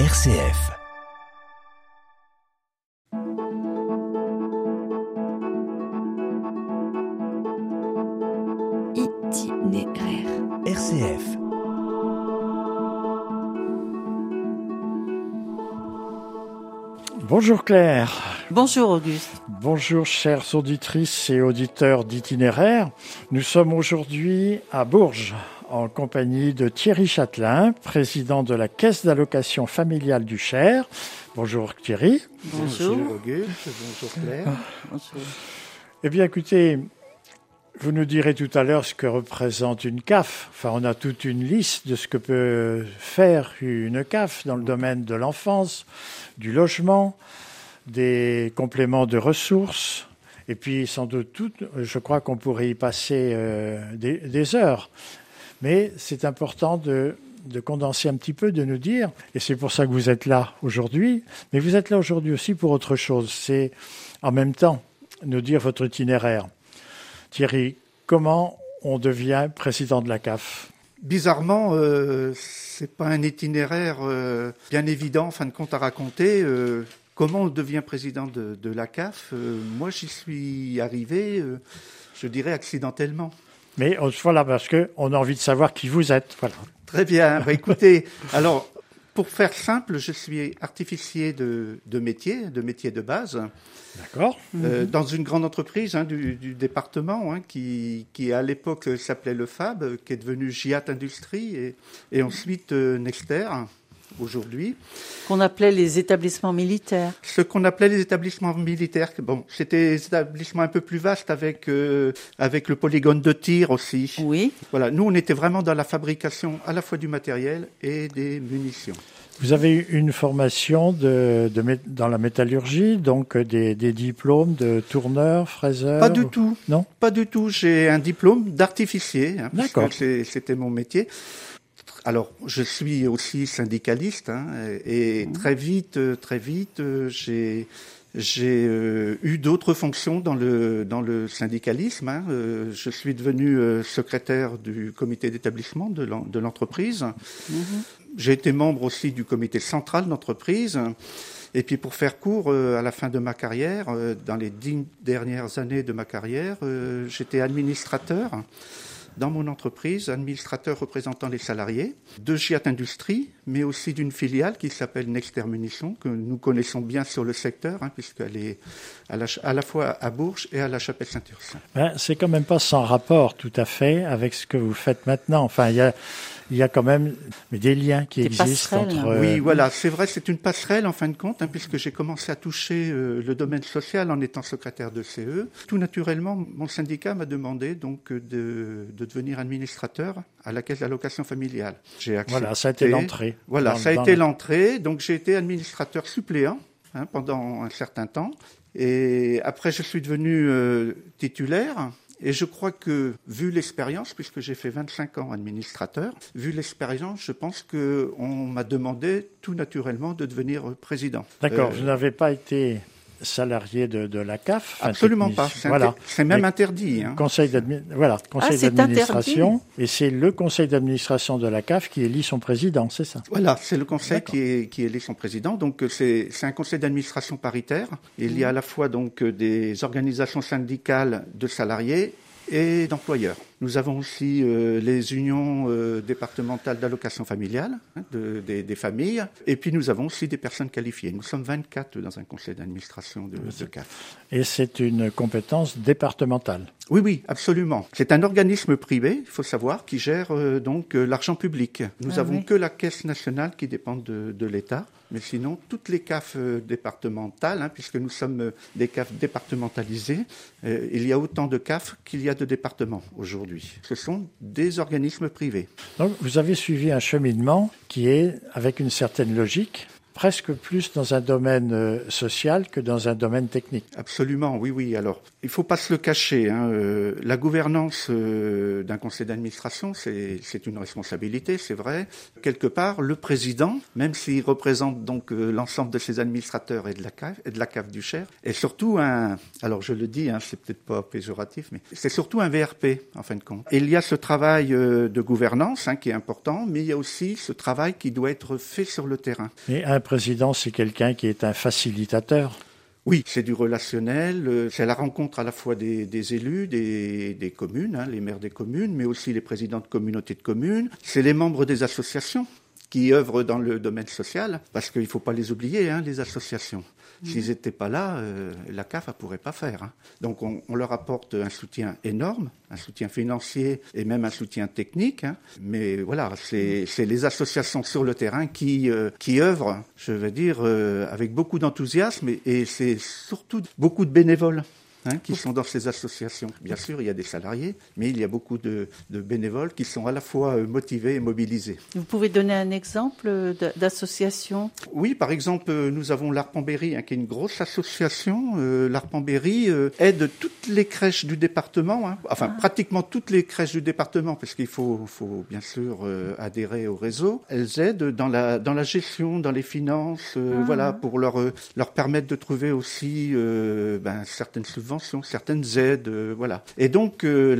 RCF. Itinéraire. RCF. Bonjour Claire. Bonjour Auguste. Bonjour chères auditrices et auditeurs d'itinéraire. Nous sommes aujourd'hui à Bourges en compagnie de Thierry Châtelain, président de la Caisse d'allocation familiale du Cher. Bonjour Thierry. Bonjour. Auguste, bonjour Claire. Bonjour. Eh bien écoutez, vous nous direz tout à l'heure ce que représente une CAF. Enfin, on a toute une liste de ce que peut faire une CAF dans le domaine de l'enfance, du logement, des compléments de ressources. Et puis, sans doute, tout, je crois qu'on pourrait y passer euh, des, des heures. Mais c'est important de, de condenser un petit peu, de nous dire, et c'est pour ça que vous êtes là aujourd'hui, mais vous êtes là aujourd'hui aussi pour autre chose. C'est en même temps nous dire votre itinéraire. Thierry, comment on devient président de la CAF Bizarrement, euh, c'est pas un itinéraire euh, bien évident, en fin de compte, à raconter. Euh, comment on devient président de, la CAF Euh, Moi, j'y suis arrivé, je dirais, accidentellement. Mais voilà, parce qu'on a envie de savoir qui vous êtes. Voilà. Très bien. Bah, écoutez, alors, pour faire simple, je suis artificier de, de métier, de métier de base. D'accord Euh, dans une grande entreprise hein, du, du département hein, qui, qui à l'époque s'appelait le FAB, qui est devenu Giat Industrie et, et ensuite euh, Nexter aujourd'hui. Qu'on appelait les établissements militaires. Ce qu'on appelait les établissements militaires, bon, c'était des établissements un peu plus vastes avec euh, avec le polygone de tir aussi. Oui. Voilà, nous on était vraiment dans la fabrication à la fois du matériel et des munitions. Vous avez eu une formation de, de mé- dans la métallurgie, donc euh, des, des diplômes de tourneur, fraiseur Pas du tout. Non? Pas du tout. J'ai un diplôme d'artificier, hein, D'accord. c'était mon métier. Alors, je suis aussi syndicaliste, hein, et très vite, euh, très vite, euh, j'ai j'ai euh, eu d'autres fonctions dans le dans le syndicalisme. hein. Euh, je suis devenu euh, secrétaire du comité d'établissement de l'en- de l'entreprise. J'ai été membre aussi du comité central d'entreprise. Et puis pour faire court, à la fin de ma carrière, dans les dix dernières années de ma carrière, j'étais administrateur dans mon entreprise, administrateur représentant les salariés de Giat Industrie, mais aussi d'une filiale qui s'appelle Nexter Munitions, que nous connaissons bien sur le secteur, hein, puisqu'elle est à la, fois à Bourges et à la Chapelle-Saint-Ursin. Ben, c'est quand même pas sans rapport tout à fait avec ce que vous faites maintenant. Enfin, il y a, il y a quand même des liens qui Des existent entre. euh, Oui, voilà, c'est vrai, c'est une passerelle en fin de compte, hein, puisque j'ai commencé à toucher euh, le domaine social en étant secrétaire de CE. Tout naturellement, mon syndicat m'a demandé donc euh, de, de devenir administrateur à la caisse d'allocation familiale. J'ai accepté. Voilà, ça a été l'entrée. Voilà, Dans- ça a été le- l'entrée. Donc j'ai été administrateur suppléant hein, pendant un certain temps. Et après, je suis devenu euh, titulaire. Et je crois que, vu l'expérience, puisque j'ai fait 25 ans administrateur, vu l'expérience, je pense que on m'a demandé tout naturellement de devenir président. D'accord, Euh, vous n'avez pas été salarié de, de la CAF. absolument pas. C'est Voilà. inter- c'est même Mais- interdit. hein. Conseil voilà, conseil c'est d'administration, et c'est le conseil d'administration de la CAF qui élit son président, c'est ça? Voilà, c'est le conseil qui, est, qui élit son président. Donc euh, c'est c'est un conseil d'administration paritaire. Il y a à la fois donc euh, des organisations syndicales de salariés et d'employeurs. Nous avons aussi euh, les unions euh, départementales d'allocation familiale hein, de- des, des familles. Et puis nous avons aussi des personnes qualifiées. Nous sommes 24 dans un conseil d'administration de, de CAF. Et c'est une compétence départementale. Oui, oui, absolument. C'est un organisme privé, il faut savoir, qui gère euh, donc euh, l'argent public. Nous Ah avons oui. que la caisse nationale qui dépend de, de l'État, mais sinon toutes les CAF euh, départementales, hein, puisque nous sommes euh, des CAF départementalisées, euh, il y a autant de CAF qu'il y a de départements aujourd'hui. Ce sont des organismes privés. Donc vous avez suivi un cheminement qui est avec une certaine logique. Presque plus dans un domaine euh, social que dans un domaine technique. Absolument, oui, oui. Alors, il faut pas se le cacher. Hein. Euh, la gouvernance euh, d'un conseil d'administration, c'est une responsabilité, c'est vrai. Quelque part, le président, même s'il représente donc euh, l'ensemble de ses administrateurs et de la cave, et de la cave du Cher, est surtout un. Alors, je le dis, hein, c'est peut-être pas péjoratif, mais c'est surtout un VRP en fin de compte. Et il y a ce travail de gouvernance hein, qui est important, mais il y a aussi ce travail qui doit être fait sur le terrain. Et un président, c'est quelqu'un qui est un facilitateur. Oui, c'est du relationnel, euh, c'est la rencontre à la fois des, élus, des, des communes, hein, les maires des communes, mais aussi les présidents de communautés de communes, c'est les membres des associations qui œuvrent dans le domaine social, parce qu'il ne faut pas les oublier, hein, les associations. S'ils n'étaient pas là, euh, la CAF ne pourrait pas faire. hein. Donc on, on leur apporte un soutien énorme, un soutien financier et même un soutien technique. hein. Mais voilà, c'est c'est les associations sur le terrain qui, euh, qui œuvrent, je veux dire, euh, avec beaucoup d'enthousiasme et, et c'est surtout beaucoup de bénévoles. Hein, qui sont dans ces associations. Bien sûr, il y a des salariés, mais il y a beaucoup de, de bénévoles qui sont à la fois euh, motivés et mobilisés. Vous pouvez donner un exemple d- d'association? Oui, par exemple, euh, nous avons l'Arpent-Berry, hein, qui est une grosse association. Euh, euh, aide toutes les crèches du département, hein, enfin pratiquement toutes les crèches du département, parce qu'il faut, faut bien sûr euh, adhérer au réseau. Elles aident dans la, dans la gestion, dans les finances, euh, voilà, pour leur, euh, leur permettre de trouver aussi euh, ben, certaines subventions, certaines aides, euh, voilà. Et donc, euh,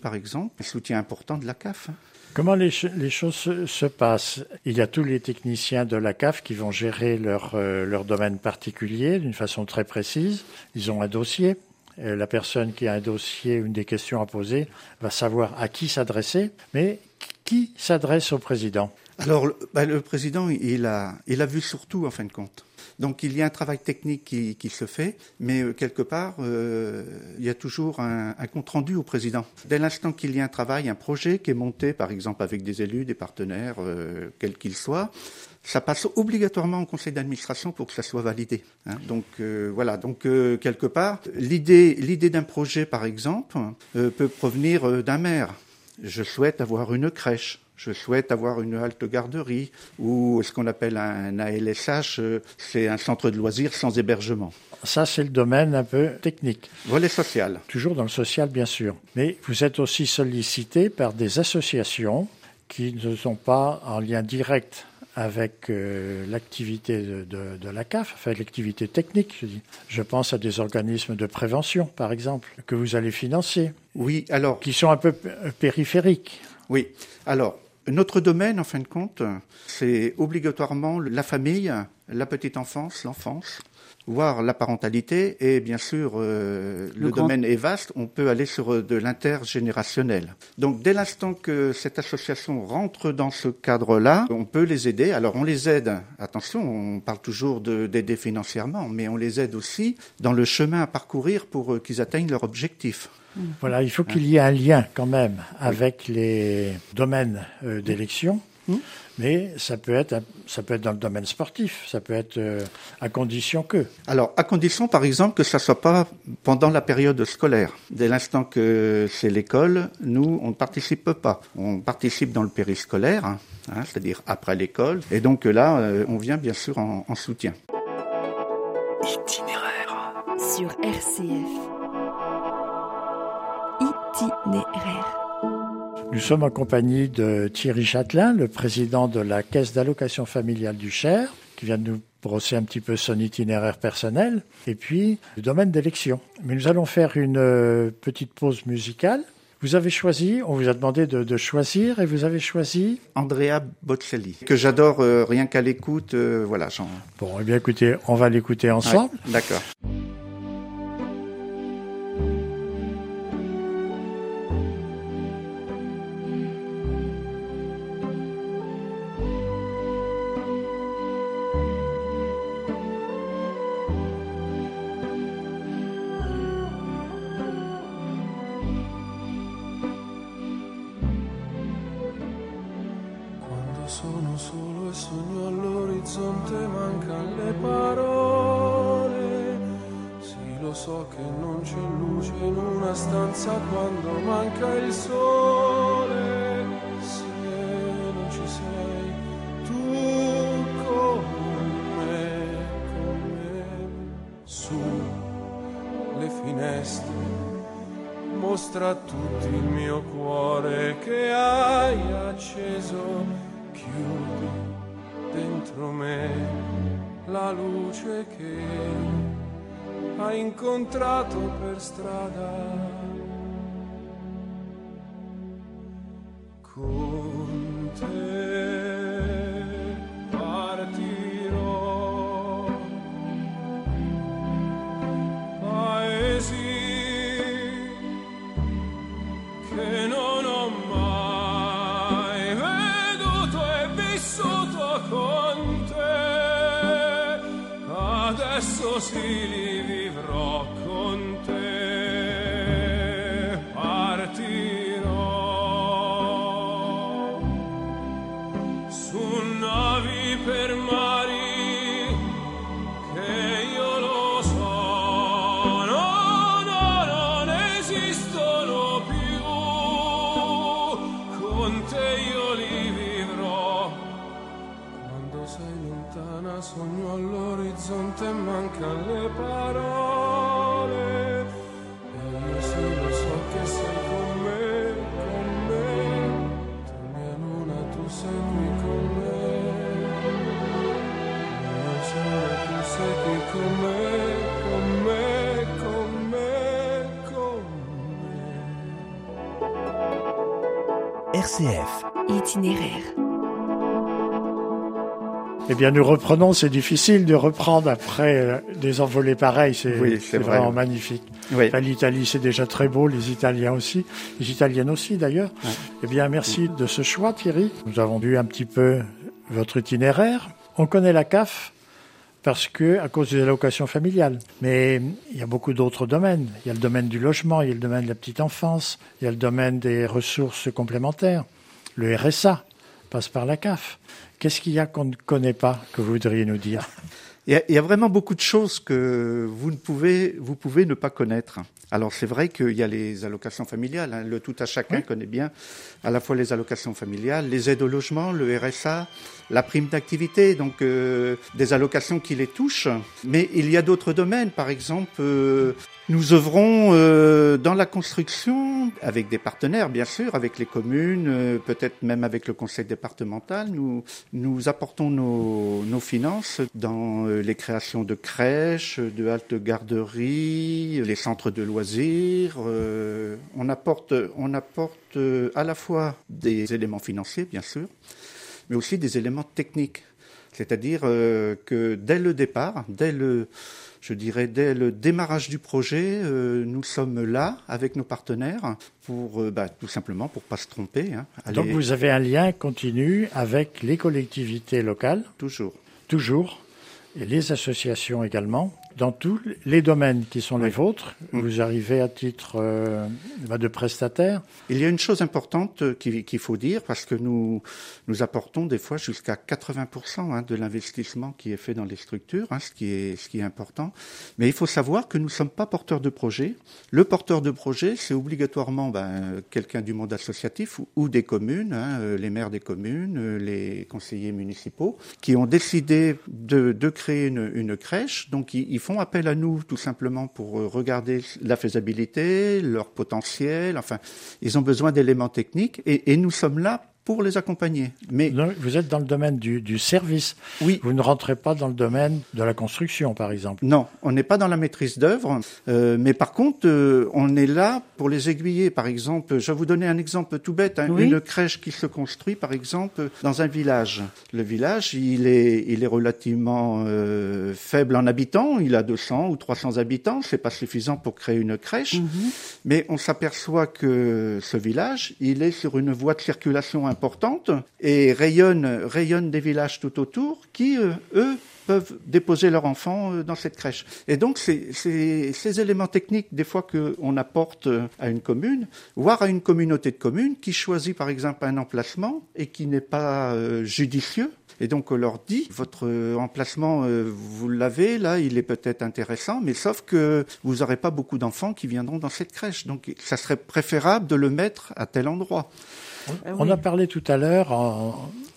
par exemple, un soutien important de la CAF. hein. Comment les, ch- les choses se, se passent? Il y a tous les techniciens de la CAF qui vont gérer leur, euh, leur domaine particulier d'une façon très précise. Ils ont un dossier. Euh, La personne qui a un dossier, une des questions à poser, va savoir à qui s'adresser. Mais qui s'adresse au président? Alors, le, bah, le président, il a, il a vu surtout, en fin de compte. Donc, il y a un travail technique qui, se fait, mais euh, quelque part, euh, il y a toujours un, compte-rendu au président. Dès l'instant qu'il y a un travail, un projet qui est monté, par exemple, avec des élus, des partenaires, euh, quels qu'ils soient, ça passe obligatoirement au conseil d'administration pour que ça soit validé. hein. Donc voilà, donc quelque part, l'idée, d'un projet, par exemple, peut provenir d'un maire. Je souhaite avoir une crèche. Je souhaite avoir une halte garderie ou ce qu'on appelle un ALSH, euh, c'est un centre de loisirs sans hébergement. Ça, c'est le domaine un peu technique. Volet social. Toujours dans le social, bien sûr. Mais vous êtes aussi sollicité par des associations qui ne sont pas en lien direct avec euh, l'activité de, de- de la CAF, enfin l'activité technique, je dis. Je pense à des organismes de prévention, par exemple, que vous allez financer, Oui, alors qui sont un peu périphériques. Oui. Alors, notre domaine, en fin de compte, c'est obligatoirement la famille, la petite enfance, l'enfance, voire la parentalité. Et bien sûr, euh, le, Le domaine est vaste. On peut aller sur euh, de l'intergénérationnel. Donc, dès l'instant que cette association rentre dans ce cadre-là, on peut les aider. Alors, on les aide. Attention, on parle toujours de- d'aider financièrement, mais on les aide aussi dans le chemin à parcourir pour euh, qu'ils atteignent leur objectif. Voilà, il faut qu'il y ait un lien quand même avec les domaines euh, d'élection. Mm. Mais ça peut être ça peut être dans le domaine sportif, ça peut être euh, à condition que. Alors, à condition, par exemple, que ça soit pas pendant la période scolaire. Dès l'instant que c'est l'école, nous, on ne participe pas. On participe dans le périscolaire, hein, hein, c'est-à-dire après l'école. Et donc là, euh, on vient bien sûr en, en soutien. Itinéraire. Sur RCF. Itinéraire. Nous sommes en compagnie de Thierry Châtelain, le président de la Caisse d'allocation familiale du Cher, qui vient de nous brosser un petit peu son itinéraire personnel, et puis le domaine d'élection. Mais nous allons faire une euh, petite pause musicale. Vous avez choisi, on vous a demandé de, de choisir, et vous avez choisi. Andrea Bocelli, que j'adore euh, rien qu'à l'écoute. euh, voilà, j'en. Bon, eh bien écoutez, on va l'écouter ensemble. Ouais, D'accord. che non c'è luce in una stanza quando manca il sole. Se non ci sei tu con me, con me, su le finestre mostra a tutti il mio cuore che hai acceso, chiudi dentro me la luce che hai incontrato per strada. Con te partirò. Paesi che non ho mai veduto e vissuto con te. Adesso sì lontana sogno all'orizzonte mancano le parole. E io sì lo so che sei con me, con me. Tu mia luna, tu sei qui con me. Mio sole, tu sei qui con me, con me, con me, con me. RCF. Itinéraire. Eh bien, nous reprenons. C'est difficile de reprendre après euh, des envolées pareilles. C'est Oui, vrai. vraiment magnifique. Oui. Enfin, L'Italie, c'est déjà très beau. Les Italiens aussi. Les Italiennes aussi, d'ailleurs. Eh bien, merci de ce choix, Thierry. Nous avons vu un petit peu votre itinéraire. On connaît la CAF parce que, à cause des allocations familiales. Mais il y a beaucoup d'autres domaines. Il y a le domaine du logement, il y a le domaine de la petite enfance, il y a le domaine des ressources complémentaires. Le RSA passe par la CAF. Qu'est-ce qu'il y a qu'on ne connaît pas que vous voudriez nous dire? Il y, a, il y a vraiment beaucoup de choses que vous ne pouvez, vous pouvez ne pas connaître. Alors c'est vrai qu'il y a les allocations familiales. hein. Le tout à chacun Oui. connaît bien à la fois les allocations familiales, les aides au logement, le RSA, la prime d'activité, donc euh, des allocations qui les touchent. Mais il y a d'autres domaines. Par exemple, euh, nous œuvrons euh, dans la construction avec des partenaires, bien sûr, avec les communes, euh, peut-être même avec le conseil départemental. Nous, apportons nos, finances dans euh, les créations de crèches, de haltes garderies, les centres de loisirs. on apporte, on apporte à la fois des éléments financiers, bien sûr, mais aussi des éléments techniques. C'est-à-dire que dès le départ, dès le, je dirais, dès le démarrage du projet, euh, nous sommes là avec nos partenaires pour, euh, bah, tout simplement, pour pas se tromper. Hein, Donc vous avez un lien continu avec les collectivités locales, toujours. toujours, et les associations également, dans tous les domaines qui sont les vôtres. Mm. Vous arrivez à titre euh, bah, de prestataire. Il y a une chose importante euh, qu'il faut dire, parce que nous, nous apportons des fois jusqu'à 80% hein, de l'investissement qui est fait dans les structures, hein, ce, qui est, ce qui est important. Mais il faut savoir que nous ne sommes pas porteurs de projet. Le porteur de projet, c'est obligatoirement ben, quelqu'un du monde associatif ou, des communes, hein, euh, les maires des communes, euh, les conseillers municipaux, qui ont décidé de, de créer une, une crèche. Donc ils font appel à nous tout simplement pour euh, regarder la faisabilité, leur potentiel. Enfin, ils ont besoin d'éléments techniques et, et nous sommes là pour les accompagner. Mais vous êtes dans le domaine du, du service. oui, Vous ne rentrez pas dans le domaine de la construction, par exemple. Non, on n'est pas dans la maîtrise d'œuvre, euh, mais par contre, euh, on est là pour les aiguiller. Par exemple, je vais vous donner un exemple tout bête, hein, Oui. une crèche qui se construit, par exemple, dans un village. Le village, il est, il est relativement euh, faible en habitants, il a 200 ou 300 habitants, c'est pas suffisant pour créer une crèche, mais on s'aperçoit que ce village, il est sur une voie de circulation importante et rayonne, rayonne des villages tout autour qui, euh, eux, peuvent déposer leurs enfants euh, dans cette crèche. Et donc, ces éléments techniques, des fois, qu'on apporte euh, à une commune, voire à une communauté de communes, qui choisit, par exemple, un emplacement et qui n'est pas judicieux. Et donc, on leur dit, votre emplacement, vous l'avez, là, il est peut-être intéressant, mais sauf que vous n'aurez pas beaucoup d'enfants qui viendront dans cette crèche. Donc, ça serait préférable de le mettre à tel endroit. Ah On a parlé tout à l'heure,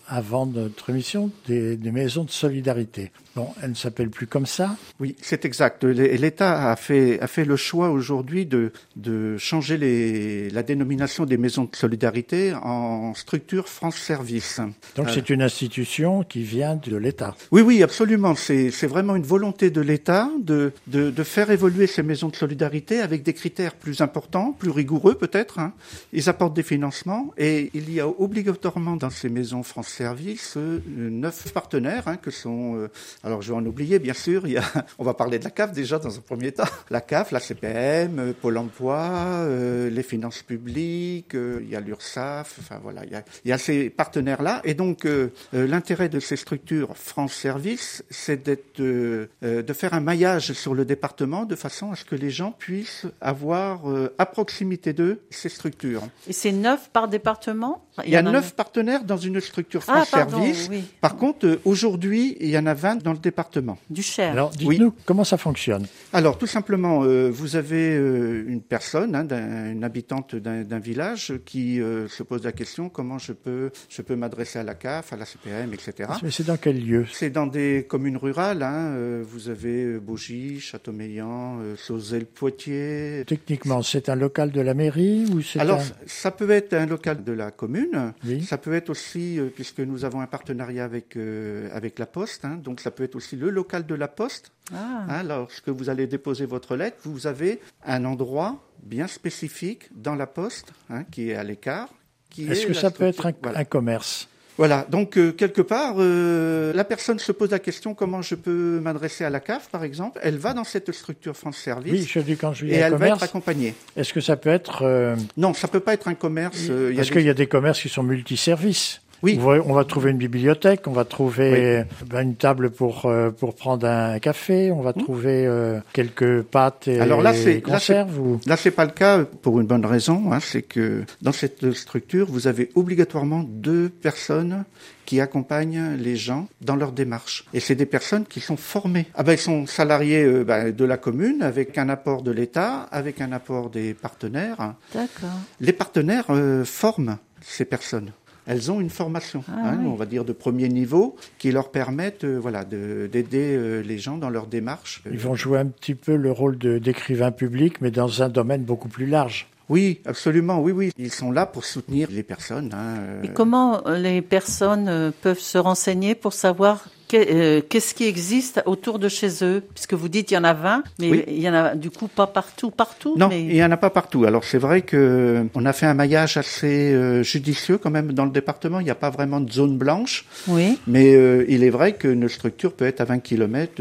avant notre émission, des, des maisons de solidarité. Bon, elles ne s'appellent plus comme ça. Oui, c'est exact. L'É- L'État a fait, a fait le choix aujourd'hui de, de changer les, la dénomination des maisons de solidarité en structure France Service. Donc Euh. c'est une institution qui vient de l'État. Oui, oui, absolument. C'est c'est vraiment une volonté de l'État de, de, de faire évoluer ces maisons de solidarité avec des critères plus importants, plus rigoureux peut-être. hein. Ils apportent des financements et il y a obligatoirement dans ces maisons France Service euh, neuf partenaires hein, que sont. euh, alors je vais en oublier bien sûr. Il y a, on va parler de la CAF déjà dans un premier temps. La CAF, la CPM, euh, Pôle Emploi, euh, les finances publiques. euh, il y a l'URSSAF. Enfin voilà, il y a, ces partenaires là et donc l'intérêt de ces structures France Service, c'est d'être de faire un maillage sur le département de façon à ce que les gens puissent avoir à proximité d'eux ces structures. Et c'est neuf par département? Il y a neuf partenaires dans une structure Ah, France pardon, Service. oui. Par contre, euh, aujourd'hui, il y en a 20 dans le département. Du Cher. Alors dites-nous comment ça fonctionne? Alors, tout simplement, euh, vous avez euh, une personne, hein, une habitante d'un d'un village, qui euh, se pose la question comment je peux, je peux m'adresser à la CAF, à la CPM, etc. Mais c'est dans quel lieu? C'est dans des communes rurales. Hein, euh, vous avez Bougie, Châteaumeillan, euh, Sauzet-le-Poitiers. Techniquement, c'est un local de la mairie ou c'est Alors, un... ça peut être un local de la commune. Oui. Ça peut être aussi, euh, puisque nous avons un partenariat avec euh, avec la Poste, hein, donc ça peut être aussi le local de la Poste. Ah. Hein, lorsque vous allez déposer votre lettre, vous avez un endroit bien spécifique dans la Poste, hein, qui est à l'écart. Est-ce est que ça peut être un, structure- voilà. un commerce? Voilà, donc euh, quelque part, euh, la personne se pose la question comment je peux m'adresser à la CAF, par exemple. Elle va dans cette structure France Service Oui, je dis quand je et elle va être accompagnée. Est-ce que ça peut être euh, Non, ça peut pas être un commerce. euh, y a parce qu'il y a des commerces qui sont multiservices. Oui. On va, trouver une bibliothèque, on va trouver ben, une table pour euh, pour prendre un café, on va trouver euh, quelques pâtes et Hmm. Alors là, c'est- là, conserves ou Là, c'est pas le cas pour une bonne raison, hein, c'est que dans cette structure, vous avez obligatoirement deux personnes qui accompagnent les gens dans leur démarche. Et c'est des personnes qui sont formées. Ah ben, ils sont salariés euh, ben, de la commune avec un apport de l'État, avec un apport des partenaires. D'accord. Les partenaires euh, forment ces personnes. Elles ont une formation, Ah hein, oui. on va dire de premier niveau, qui leur permettent, euh, voilà, d'aider euh, les gens dans leur démarche. ils vont jouer un petit peu le rôle de- d'écrivain public, mais dans un domaine beaucoup plus large. Oui, absolument, oui, oui. Ils sont là pour soutenir les personnes. Hein, euh, Et comment euh, les personnes euh, peuvent se renseigner pour savoir que- qu'est-ce qui existe autour de chez eux? Puisque vous dites il y en a 20, mais Oui. il y en a du coup pas partout, partout. Non, mais... il n'y en a pas partout. Alors c'est vrai que on a fait un maillage assez judicieux quand même dans le département. Il n'y a pas vraiment de zone blanche, Oui. mais euh, il est vrai qu'une structure peut être à 20 km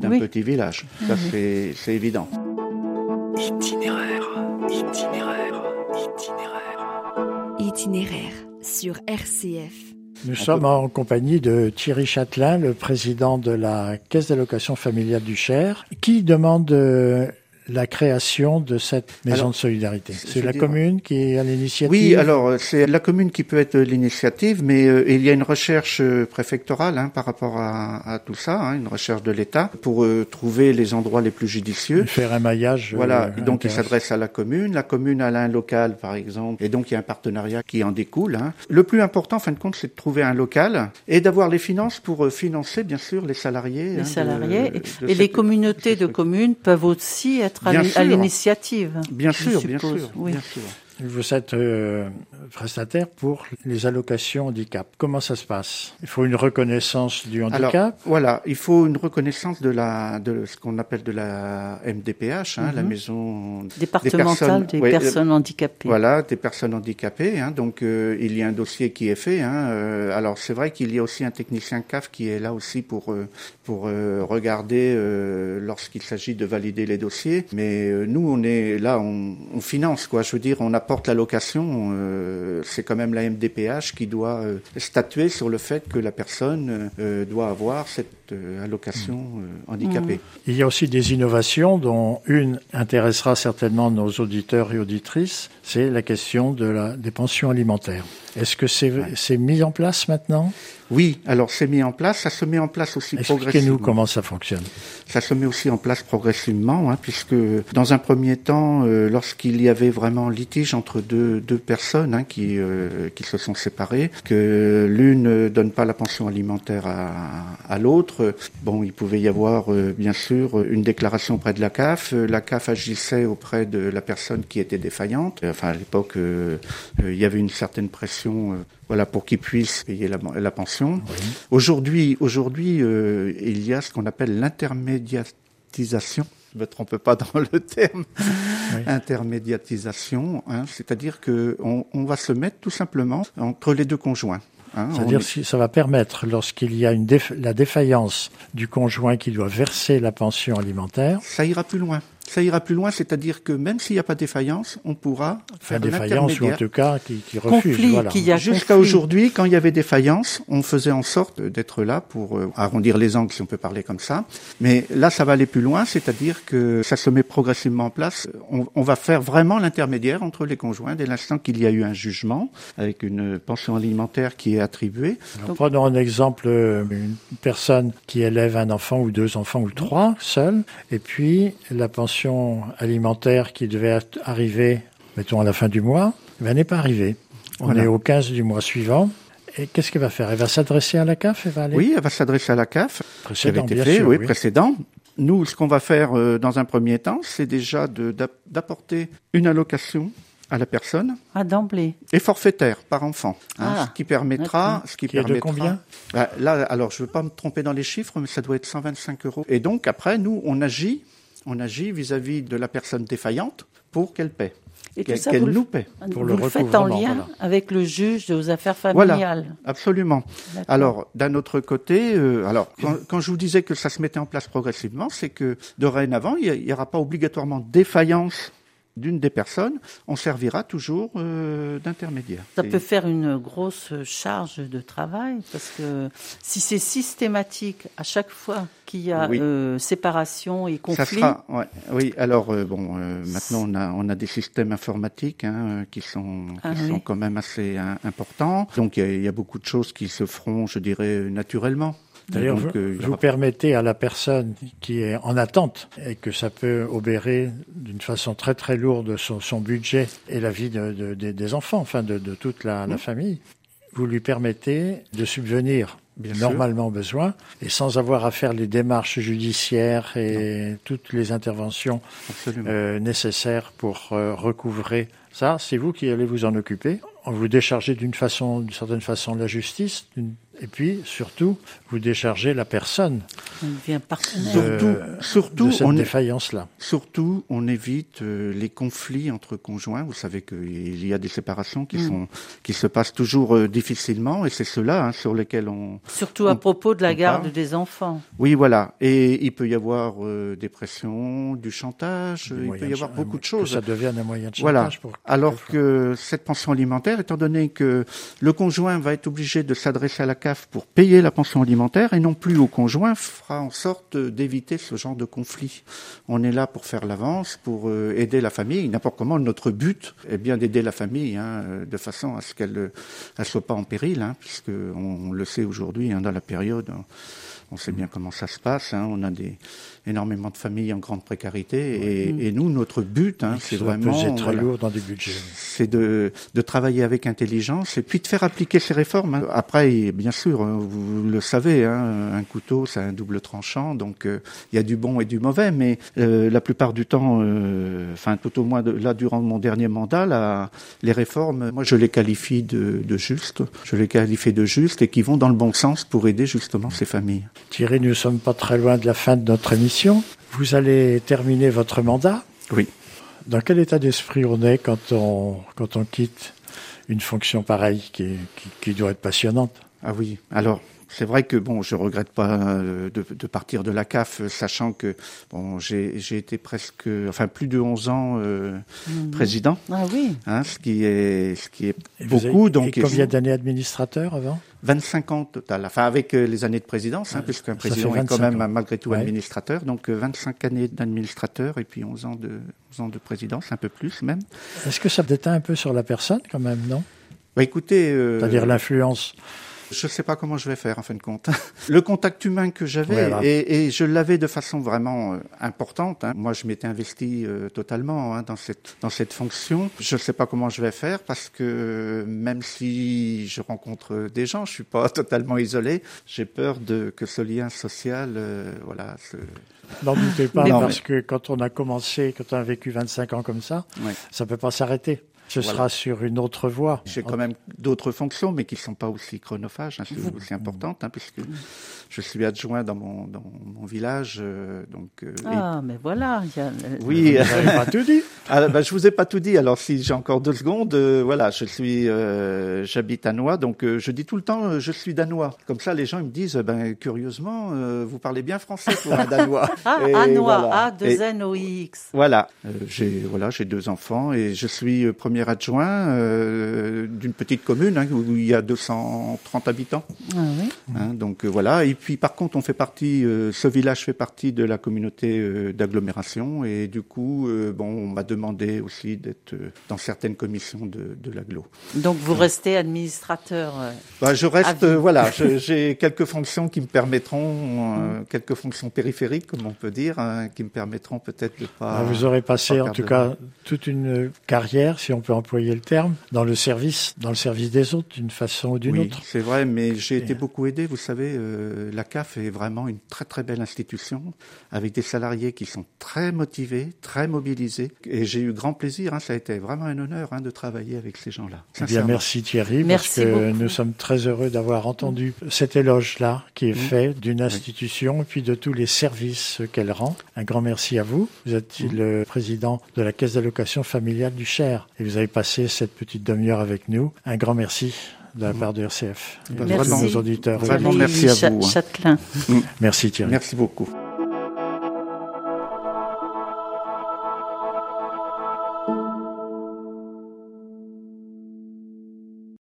d'un Oui. petit village. Ça c'est c'est évident. Itinéraire, itinéraire, sur RCF. Nous sommes en compagnie de Thierry Châtelain, le président de la Caisse d'allocation familiale du Cher, qui demande euh, la création de cette maison Alors, de solidarité. C'est la dire- commune qui est à l'initiative. Oui, alors euh, c'est la commune qui peut être l'initiative, mais euh, il y a une recherche euh, préfectorale hein, par rapport à, à tout ça, hein, une recherche de l'État pour euh, trouver les endroits les plus judicieux. faire un maillage. Voilà, euh, donc il s'adresse à la commune, la commune a un local par exemple, et donc il y a un partenariat qui en découle. hein. Le plus important, en fin de compte, c'est de trouver un local et d'avoir les finances pour euh, financer bien sûr les salariés. hein, Les de- salariés de et les communautés de communes peuvent aussi être l'in- à sûr. l'initiative. Bien sûr, bien sûr, oui. bien sûr. Vous êtes euh, prestataire pour les allocations handicap. Comment ça se passe? Il faut une reconnaissance du Alors handicap? voilà, il faut une reconnaissance de la de ce qu'on appelle de la MDPH, hein, la Mhm. maison Départementale des ouais, personnes handicapées. Voilà, des personnes handicapées. Hein, donc euh, il y a un dossier qui est fait. Hein, euh, alors c'est vrai qu'il y a aussi un technicien CAF qui est là aussi pour euh, pour euh, regarder euh, lorsqu'il s'agit de valider les dossiers. Mais euh, nous on est là, on, on finance quoi. Je veux dire, on apporte l'allocation. Euh, c'est quand même la MDPH qui doit euh, statuer sur le fait que la personne euh, doit avoir cette allocation euh, handicapée. Il y a aussi des innovations dont une intéressera certainement nos auditeurs et auditrices, c'est la question de la, des pensions alimentaires. Est-ce que c'est c'est mis en place maintenant? Oui, alors c'est mis en place, ça se met en place aussi progressivement. Expliquez-nous comment ça fonctionne. Ça se met aussi en place progressivement, hein, puisque dans un premier temps, euh, lorsqu'il y avait vraiment litige entre deux, deux personnes hein, qui, euh, qui se sont séparées, que l'une ne donne pas la pension alimentaire à, à l'autre, bon, il pouvait y avoir euh, bien sûr une déclaration auprès de la CAF. La CAF agissait auprès de la personne qui était défaillante. Enfin, à l'époque, il y avait une certaine pression voilà, pour qu'ils puissent payer la, la pension. Aujourd'hui, aujourd'hui, euh, il y a ce qu'on appelle l'intermédiatisation. Je ne me trompe pas dans le terme. Intermédiatisation, hein, c'est-à-dire que on, on va se mettre tout simplement entre les deux conjoints. Hein, C'est-à-dire que ça va permettre, lorsqu'il y a une la défaillance du conjoint qui doit verser la pension alimentaire, ça ira plus loin ça ira plus loin, c'est-à-dire que même s'il n'y a pas de défaillance, on pourra faire défaillance ou en tout cas qui, qui refuse. Voilà. Jusqu'à aujourd'hui, quand il y avait défaillance, on faisait en sorte d'être là pour euh, arrondir les angles, si on peut parler comme ça. Mais là, ça va aller plus loin, c'est-à-dire que ça se met progressivement en place. On, on va faire vraiment l'intermédiaire entre les conjoints dès l'instant qu'il y a eu un jugement avec une pension alimentaire qui est attribuée. Alors, prenons un exemple, euh, une personne qui élève un enfant ou deux enfants ou trois seuls, et puis la pension alimentaire qui devait arriver, mettons, à la fin du mois, ben, n'est pas arrivée. On est au 15 du mois suivant. Et qu'est-ce qu'elle va faire? Elle va s'adresser à la CAF? Elle va aller... Oui, elle va s'adresser à la CAF. Précédent, bien sûr, oui, précédent. Nous, ce qu'on va faire euh, dans un premier temps, c'est déjà d'apporter une allocation à la personne. Ah, d'emblée. Et forfaitaire par enfant. Hein, ah, ce qui permettra, ce qui, permettra. de combien? Bah, Là, alors, je ne veux pas me tromper dans les chiffres, mais ça doit être 125 euros. Et donc, après, nous, on agit on agit vis-à-vis de la personne défaillante pour qu'elle paie. Et qu'elle nous paie. Pour vous le, faites en lien avec le juge aux affaires familiales. Voilà, absolument. Alors, d'un autre côté, euh, alors quand, je vous disais que ça se mettait en place progressivement, c'est que dorénavant, il n'y aura pas obligatoirement défaillance d'une des personnes, on servira toujours euh, d'intermédiaire. Ça peut faire une grosse charge de travail parce que si c'est systématique à chaque fois qu'il y a euh, séparation et conflit. Ça sera, oui. Alors euh, bon, maintenant on a on a des systèmes informatiques hein, qui sont ah qui sont quand même assez importants. Donc il y, a beaucoup de choses qui se feront, je dirais, naturellement. D'ailleurs, vous, vous permettez à la personne qui est en attente et que ça peut obérer d'une façon très très lourde son, son budget et la vie de, de, des enfants, enfin de, de toute la, la, famille, vous lui permettez de subvenir Bien normalement besoin et sans avoir à faire les démarches judiciaires et toutes les interventions euh, nécessaires pour euh, recouvrer ça. C'est vous qui allez vous en occuper. Vous déchargez d'une façon, d'une certaine façon, la justice, et puis, surtout, vous déchargez la personne. On devient partenaire. surtout, surtout, cette défaillance-là. Surtout, on évite euh, les conflits entre conjoints. Vous savez qu'il y a des séparations qui, mm. sont, qui se passent toujours euh, difficilement, et c'est cela hein, sur lesquels on. Surtout à propos de la garde des enfants. Oui, voilà. Et il peut y avoir euh, des pressions, du chantage, il peut y avoir beaucoup de choses. Que ça devienne un moyen de chantage. Voilà. Alors que cette pension alimentaire, étant donné que le conjoint va être obligé de s'adresser à la pour payer la pension alimentaire et non plus au conjoint fera en sorte d'éviter ce genre de conflit. On est là pour faire l'avance, pour euh, aider la famille. N'importe comment, notre but est bien d'aider la famille hein, de façon à ce qu'elle ne soit pas en péril, hein, on, le sait aujourd'hui hein, dans la période. On sait bien comment ça se passe. Hein. On a des, énormément de familles en grande précarité. Et, et nous, notre but, hein, c'est vraiment... très lourd dans des budgets. C'est de, de travailler avec intelligence et puis de faire appliquer ces réformes. Hein. Après, bien sûr, hein, vous le savez, hein, un couteau, c'est un double tranchant. Donc, euh, il y a du bon et du mauvais. Mais euh, la plupart du temps, euh, enfin, tout au moins de, là, durant mon dernier mandat, là, les réformes, moi, je les qualifie de, de justes. Je les qualifie de justes et qui vont dans le bon sens pour aider justement ces familles. Thierry, nous sommes pas très loin de la fin de notre émission. Vous allez terminer votre mandat. Oui. Dans quel état d'esprit on est quand on, quand on quitte une fonction pareille qui, qui, qui doit être passionnante? Ah oui. Alors, c'est vrai que bon, je regrette pas euh, de, de, partir de la CAF, sachant que bon, j'ai été presque, enfin plus de 11 ans euh, mhm. président. Ah oui. Hein, ce qui est, ce qui est beaucoup. Avez, donc et combien d'années administrateur avant? 25 ans total, enfin avec euh, les années de présidence, hein, puisqu'un président est quand même malgré tout ouais. administrateur, donc 25 années d'administrateur et puis 11 ans de 11 ans de présidence, un peu plus même. Est-ce que ça déteint un peu sur la personne quand même, non? Bah écoutez, euh... c'est-à-dire l'influence Je ne sais pas comment je vais faire en fin de compte. Le contact humain que j'avais, et, et, je l'avais de façon vraiment euh, importante. Hein. Moi, je m'étais investi euh, totalement hein, dans cette dans cette fonction. Je ne sais pas comment je vais faire parce que même si je rencontre des gens, je suis pas totalement isolé. J'ai peur de que ce lien social, euh, voilà. Se... N'en doutez pas, parce que quand on a commencé, quand on a vécu 25 ans comme ça, ça peut pas s'arrêter. Ce sera sur une autre voie. J'ai quand même d'autres fonctions, mais qui ne sont pas aussi chronophages, hein, aussi importantes, hein, puisque je suis adjoint dans mon, dans mon village. Euh, donc, euh, ah, mais voilà. Y a... Oui, vous pas tout dit. Ah, bah, je vous ai pas tout dit. Alors, si j'ai encore deux secondes, euh, voilà, je suis, j'habite à Noix, donc je dis tout le temps, je suis danois. Comme ça, les gens ils me disent, ben curieusement, vous parlez bien français pour un danois. ah, à Noix, A 2 N O I X. Voilà, j'ai voilà, j'ai deux enfants et je suis premier adjoint d'une petite commune hein, où il y a 230 habitants. Ah, oui. Hein, donc voilà. Et puis par contre, on fait partie, euh, ce village fait partie de la communauté euh, d'agglomération et du coup, euh, bon, on m'a demandé aussi d'être dans certaines commissions de, de l'agglo. Donc vous restez administrateur bah, Je reste, voilà, j'ai quelques fonctions qui me permettront, quelques fonctions périphériques, comme on peut dire, hein, qui me permettront peut-être de pas. Ah, vous aurez passé en tout cas toute une carrière, si on peut employer le terme, dans le service, dans le service des autres, d'une façon ou d'une oui, autre. C'est vrai, mais j'ai été beaucoup aidé, vous savez la CAF est vraiment une très très belle institution avec des salariés qui sont très motivés, très mobilisés. Et j'ai eu grand plaisir, hein, ça a été vraiment un honneur hein, de travailler avec ces gens-là. Eh bien, merci Thierry, merci parce que nous sommes très heureux d'avoir entendu cet éloge-là qui est fait d'une institution et puis de tous les services qu'elle rend. Un grand merci à vous. Vous êtes le président de la Caisse d'allocation familiale du Cher et vous avez passé cette petite demi-heure avec nous. Un grand merci de la part de RCF. Merci. Vraiment aux auditeurs. Vraiment merci à vous. Hein. Châtelain. Merci Thierry. Merci beaucoup.